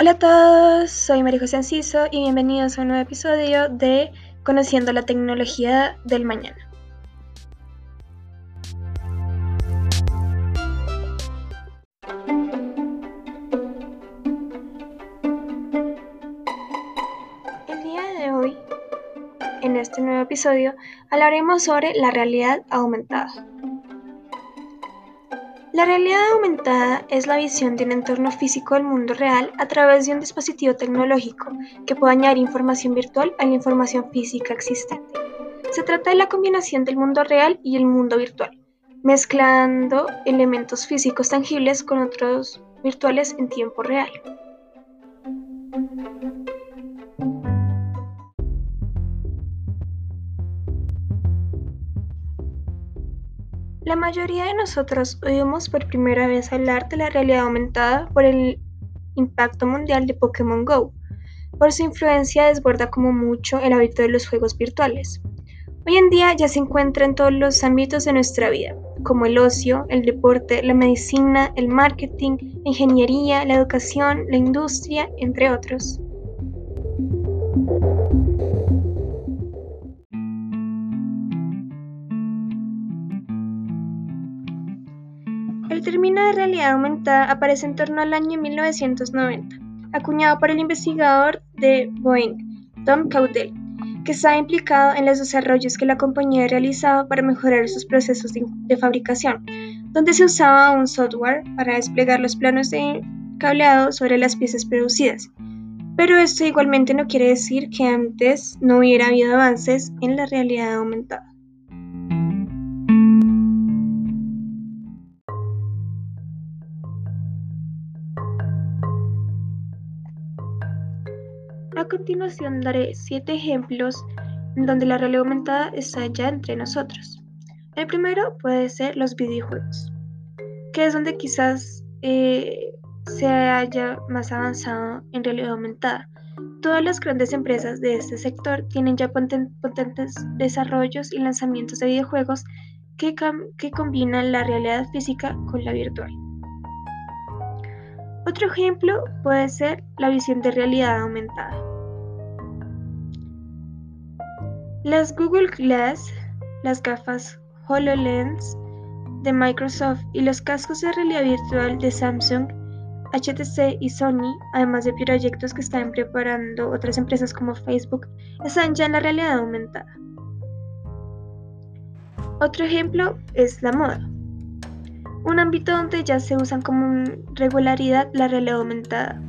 Hola a todos, soy María José Anciso y bienvenidos a un nuevo episodio de Conociendo la tecnología del mañana. El día de hoy, en este nuevo episodio, hablaremos sobre la realidad aumentada. La realidad aumentada es la visión de un entorno físico del mundo real a través de un dispositivo tecnológico que puede añadir información virtual a la información física existente. Se trata de la combinación del mundo real y el mundo virtual, mezclando elementos físicos tangibles con otros virtuales en tiempo real. La mayoría de nosotros oímos por primera vez hablar de la realidad aumentada por el impacto mundial de Pokémon Go. Por su influencia desborda como mucho el hábito de los juegos virtuales. Hoy en día ya se encuentra en todos los ámbitos de nuestra vida, como el ocio, el deporte, la medicina, el marketing, la ingeniería, la educación, la industria, entre otros. El término de realidad aumentada aparece en torno al año 1990, acuñado por el investigador de Boeing, Tom Caudell, que estaba implicado en los desarrollos que la compañía realizaba para mejorar sus procesos de, fabricación, donde se usaba un software para desplegar los planos de cableado sobre las piezas producidas. Pero esto igualmente no quiere decir que antes no hubiera habido avances en la realidad aumentada. Continuación daré siete ejemplos donde la realidad aumentada está ya entre nosotros. El primero puede ser los videojuegos, que es donde quizás eh, se haya más avanzado en realidad aumentada. Todas las grandes empresas de este sector tienen ya potentes desarrollos y lanzamientos de videojuegos que combinan la realidad física con la virtual. Otro ejemplo puede ser la visión de realidad aumentada. Las Google Glass, las gafas HoloLens de Microsoft y los cascos de realidad virtual de Samsung, HTC y Sony, además de proyectos que están preparando otras empresas como Facebook, están ya en la realidad aumentada. Otro ejemplo es la moda, un ámbito donde ya se usan como regularidad la realidad aumentada,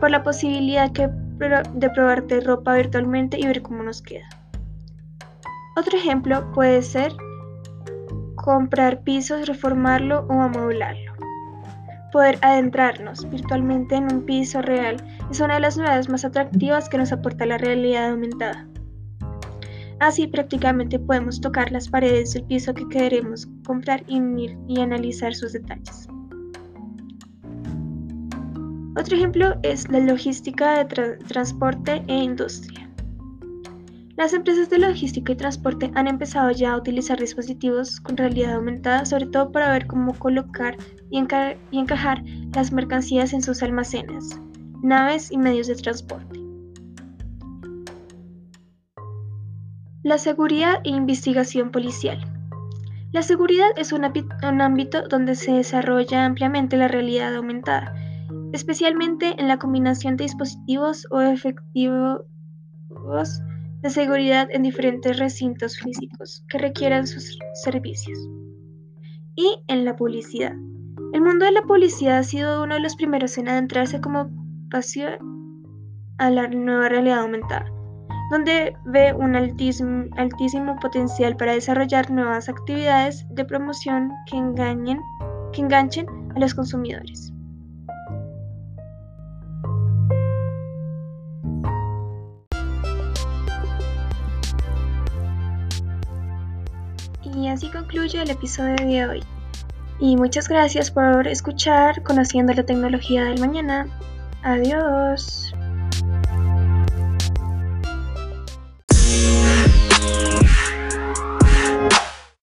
por la posibilidad de probarte ropa virtualmente y ver cómo nos queda. Otro ejemplo puede ser comprar pisos, reformarlo o amoblarlo. Poder adentrarnos virtualmente en un piso real es una de las novedades más atractivas que nos aporta la realidad aumentada. Así prácticamente podemos tocar las paredes del piso que queremos comprar y, y analizar sus detalles. Otro ejemplo es la logística de transporte e industria. Las empresas de logística y transporte han empezado ya a utilizar dispositivos con realidad aumentada, sobre todo para ver cómo colocar y, encajar las mercancías en sus almacenes, naves y medios de transporte. La seguridad e investigación policial. La seguridad es un, ámbito donde se desarrolla ampliamente la realidad aumentada, especialmente en la combinación de dispositivos o efectivos de seguridad en diferentes recintos físicos que requieran sus servicios. Y en la publicidad. El mundo de la publicidad ha sido uno de los primeros en adentrarse como pasión a la nueva realidad aumentada, donde ve un altísimo, potencial para desarrollar nuevas actividades de promoción que, engañen, que enganchen a los consumidores. Y así concluye el episodio de hoy. Y muchas gracias por escuchar Conociendo la tecnología del mañana. Adiós.